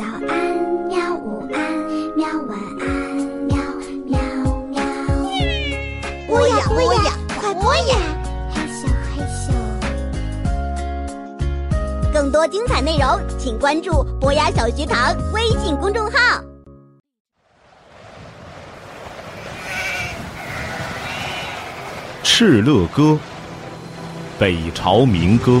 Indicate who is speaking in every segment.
Speaker 1: 早安，喵！午安，喵！晚安，喵喵喵。
Speaker 2: 播呀播呀，快播呀！
Speaker 1: 嘿咻嘿咻。
Speaker 2: 更多精彩内容，请关注博雅小学堂微信公众号。
Speaker 3: 《敕勒歌》，北朝民歌。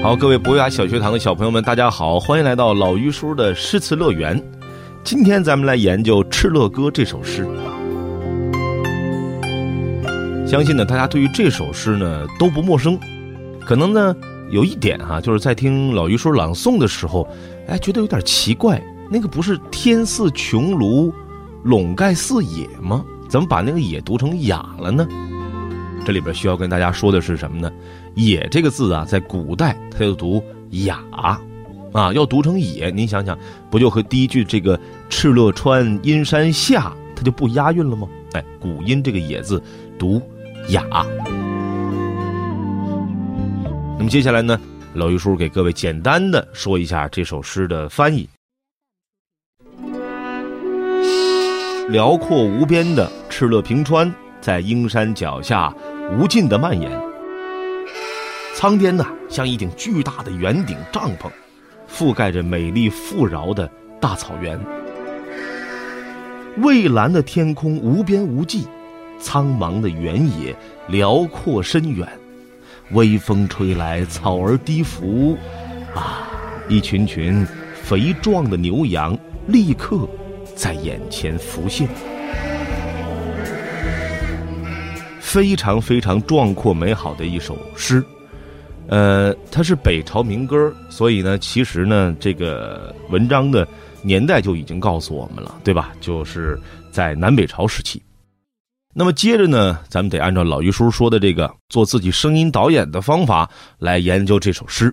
Speaker 3: 好，各位博雅小学堂的小朋友们，大家好，欢迎来到老于叔的诗词乐园。今天咱们来研究《敕勒歌》这首诗。相信呢，大家对于这首诗呢都不陌生。可能呢有一点哈、就是在听老于叔朗诵的时候，哎，觉得有点奇怪，那个不是“天似穹庐，笼盖四野”吗？怎么把那个“野”读成“雅”了呢？这里边需要跟大家说的是什么呢？“野”这个字啊，在古代它就读“雅”，啊，要读成“野”，您想想，不就和第一句这个“敕勒川，阴山下”它就不押韵了吗？哎，古音这个“野”字读“雅”。那么接下来呢，老于叔给各位简单的说一下这首诗的翻译。辽阔无边的敕勒平川，在鹰山脚下无尽的蔓延。苍天呐，像一顶巨大的圆顶帐篷，覆盖着美丽富饶的大草原。蔚蓝的天空无边无际，苍茫的原野辽阔深远。微风吹来，草儿低伏，啊，一群群肥壮的牛羊立刻在眼前浮现。非常非常壮阔美好的一首诗，呃，它是北朝民歌，所以呢，其实呢，这个文章的年代就已经告诉我们了，对吧？就是在南北朝时期。那么接着呢，咱们得按照老于叔说的这个做自己声音导演的方法来研究这首诗。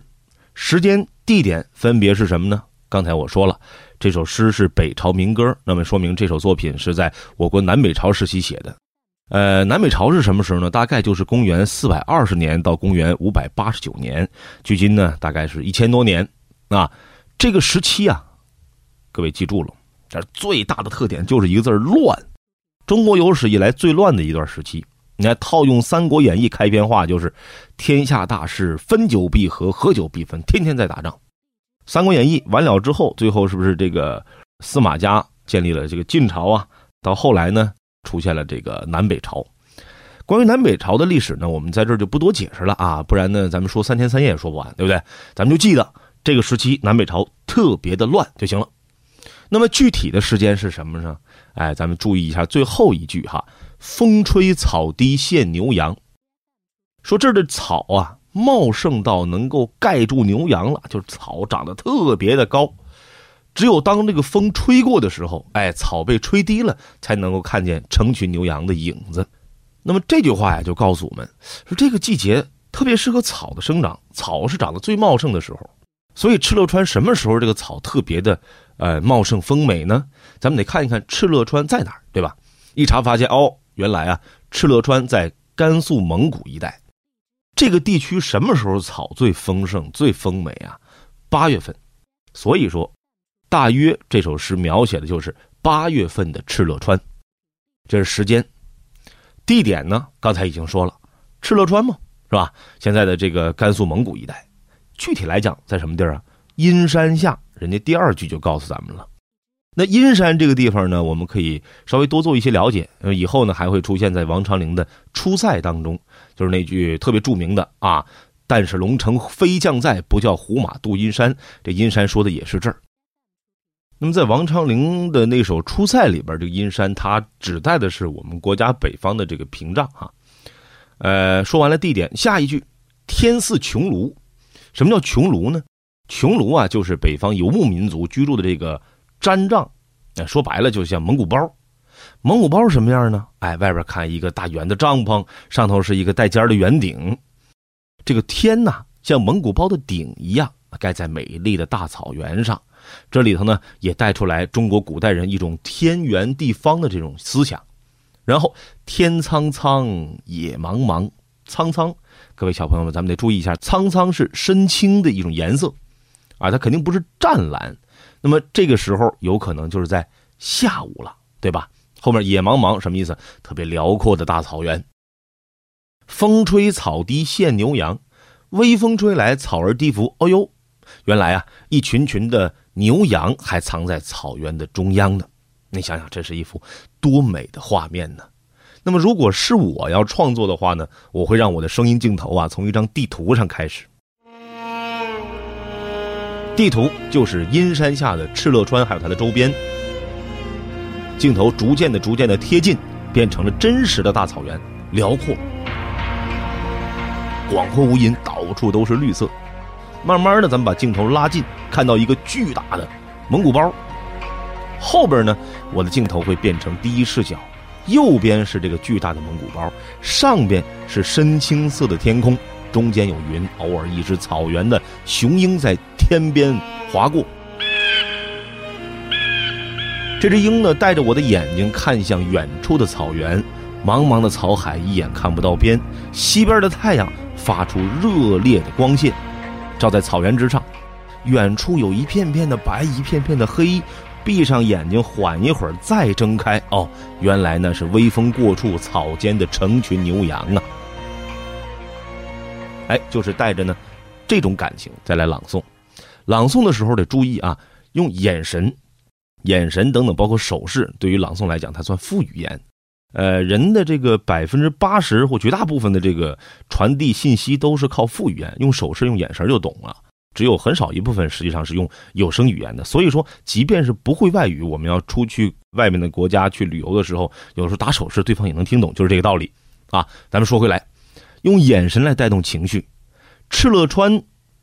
Speaker 3: 时间、地点分别是什么呢？刚才我说了，这首诗是北朝民歌，那么说明这首作品是在我国南北朝时期写的。呃，南北朝是什么时候呢？大概就是公元四百二十年到公元五百八十九年，距今呢大概是一千多年。啊，这个时期啊，各位记住了，这最大的特点就是一个字乱。中国有史以来最乱的一段时期。你看，套用《三国演义》开篇话就是“天下大势，分久必合，合久必分”，天天在打仗。《三国演义》完了之后，最后是不是这个司马家建立了这个晋朝啊？到后来呢，出现了这个南北朝。关于南北朝的历史呢，我们在这就不多解释了啊，不然呢，咱们说三天三夜也说不完，对不对？咱们就记得这个时期南北朝特别的乱就行了。那么具体的时间是什么呢？哎，咱们注意一下最后一句哈，“风吹草低见牛羊”，说这儿的草啊茂盛到能够盖住牛羊了，就是草长得特别的高，只有当这个风吹过的时候，哎，草被吹低了，才能够看见成群牛羊的影子。那么这句话呀，就告诉我们说，这个季节特别适合草的生长，草是长得最茂盛的时候。所以敕勒川什么时候这个草特别的呃茂盛丰美呢？咱们得看一看敕勒川在哪儿，对吧？一查发现哦，原来啊敕勒川在甘肃蒙古一带，这个地区什么时候草最丰盛、最丰美啊？八月份。所以说，大约这首诗描写的就是八月份的敕勒川。这是时间，地点呢？刚才已经说了，敕勒川嘛，是吧？现在的这个甘肃蒙古一带。具体来讲，在什么地儿啊？阴山下，人家第二句就告诉咱们了。那阴山这个地方呢，我们可以稍微多做一些了解。以后呢还会出现在王昌龄的《出塞》当中，就是那句特别著名的啊：“但是龙城飞将在，不教胡马度阴山。”这阴山说的也是这儿。那么在王昌龄的那首《出塞》里边，这个阴山它指代的是我们国家北方的这个屏障哈。呃，说完了地点，下一句“天似穹庐”。什么叫穹庐呢？穹庐啊，就是北方游牧民族居住的这个毡帐，哎，说白了就像蒙古包。蒙古包什么样呢？哎，外边看一个大圆的帐篷，上头是一个带尖的圆顶。这个天呐，像蒙古包的顶一样，盖在美丽的大草原上。这里头呢，也带出来中国古代人一种天圆地方的这种思想。然后天苍苍，野茫茫，苍苍，各位小朋友们，咱们得注意一下，苍苍是深青的一种颜色，啊，它肯定不是湛蓝。那么这个时候有可能就是在下午了，对吧？后面野茫茫什么意思？特别辽阔的大草原。风吹草低见牛羊，微风吹来，草儿低伏。哦呦，原来啊，一群群的牛羊还藏在草原的中央呢。你想想，这是一幅多美的画面呢。那么，如果是我要创作的话呢，我会让我的声音镜头啊，从一张地图上开始。地图就是阴山下的敕勒川，还有它的周边。镜头逐渐的、逐渐的贴近，变成了真实的大草原，辽阔、广阔无垠，到处都是绿色。慢慢的，咱们把镜头拉近，看到一个巨大的蒙古包。后边呢，我的镜头会变成第一视角，右边是这个巨大的蒙古包，上边是深青色的天空，中间有云，偶尔一只草原的雄鹰在天边划过。这只鹰呢，带着我的眼睛看向远处的草原，茫茫的草海一眼看不到边，西边的太阳发出热烈的光线，照在草原之上，远处有一片片的白，一片片的黑。闭上眼睛，缓一会儿，再睁开。哦，原来呢是微风过处，草间的成群牛羊啊！哎，就是带着呢这种感情再来朗诵。朗诵的时候得注意啊，用眼神、眼神等等，包括手势，对于朗诵来讲，它算副语言。呃，人的这个百分之八十或绝大部分的这个传递信息都是靠副语言，用手势、用眼神就懂了。只有很少一部分实际上是用有声语言的，所以说，即便是不会外语，我们要出去外面的国家去旅游的时候，有时候打手势，对方也能听懂，就是这个道理啊。咱们说回来，用眼神来带动情绪。敕勒川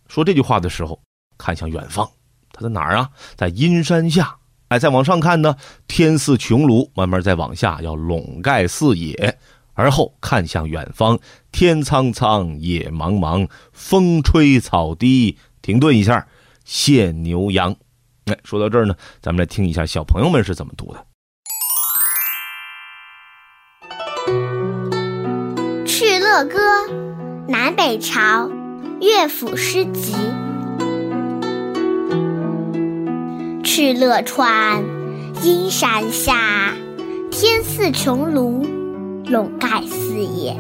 Speaker 3: 说这句话的时候，看向远方，他在哪儿啊？在阴山下。哎，再往上看呢，天似穹庐，慢慢再往下要笼盖四野，而后看向远方，天苍苍，野茫茫，风吹草低。停顿一下，献牛羊。哎，说到这儿呢，咱们来听一下小朋友们是怎么读的。
Speaker 4: 《敕勒歌》，南北朝，乐府诗集。敕勒川，阴山下，天似穹庐，笼盖四野。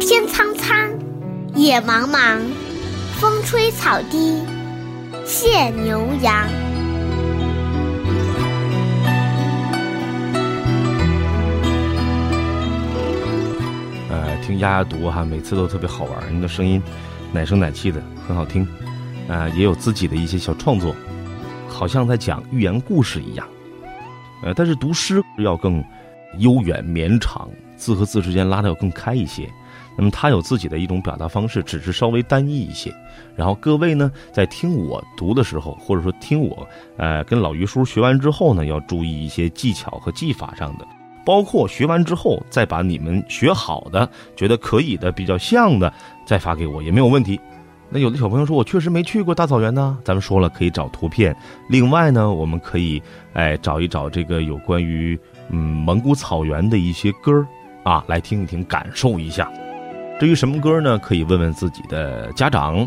Speaker 4: 天苍苍，野茫茫。风吹草低见牛羊。
Speaker 3: 呃，听丫丫读哈，每次都特别好玩，你的声音奶声奶气的，很好听。啊，也有自己的一些小创作，好像在讲寓言故事一样。呃，但是读诗要更悠远绵长，字和字之间拉的要更开一些。那么他有自己的一种表达方式，只是稍微单一一些。然后各位呢，在听我读的时候，或者说听我，呃，跟老于叔学完之后呢，要注意一些技巧和技法上的，包括学完之后再把你们学好的、觉得可以的、比较像的再发给我也没有问题。那有的小朋友说我确实没去过大草原呢，咱们说了可以找图片。另外呢，我们可以哎找一找这个有关于嗯蒙古草原的一些歌儿啊，来听一听，感受一下。至于什么歌呢？可以问问自己的家长，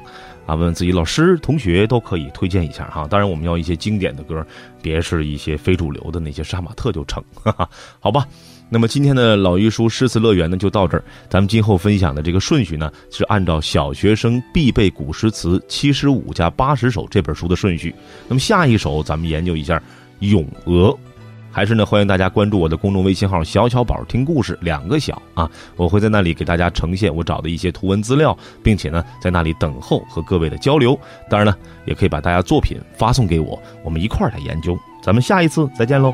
Speaker 3: 啊，问问自己老师、同学都可以推荐一下哈。当然，我们要一些经典的歌，别是一些非主流的那些杀马特就成，哈哈，好吧。那么今天的老玉书诗词乐园呢，就到这儿。咱们今后分享的这个顺序呢，是按照小学生必备古诗词七十五加八十首这本书的顺序。那么下一首，咱们研究一下《咏鹅》。还是呢，欢迎大家关注我的公众微信号“小小宝听故事”，两个小啊，我会在那里给大家呈现我找的一些图文资料，并且呢，在那里等候和各位的交流。当然呢，也可以把大家作品发送给我，我们一块儿来研究。咱们下一次再见喽。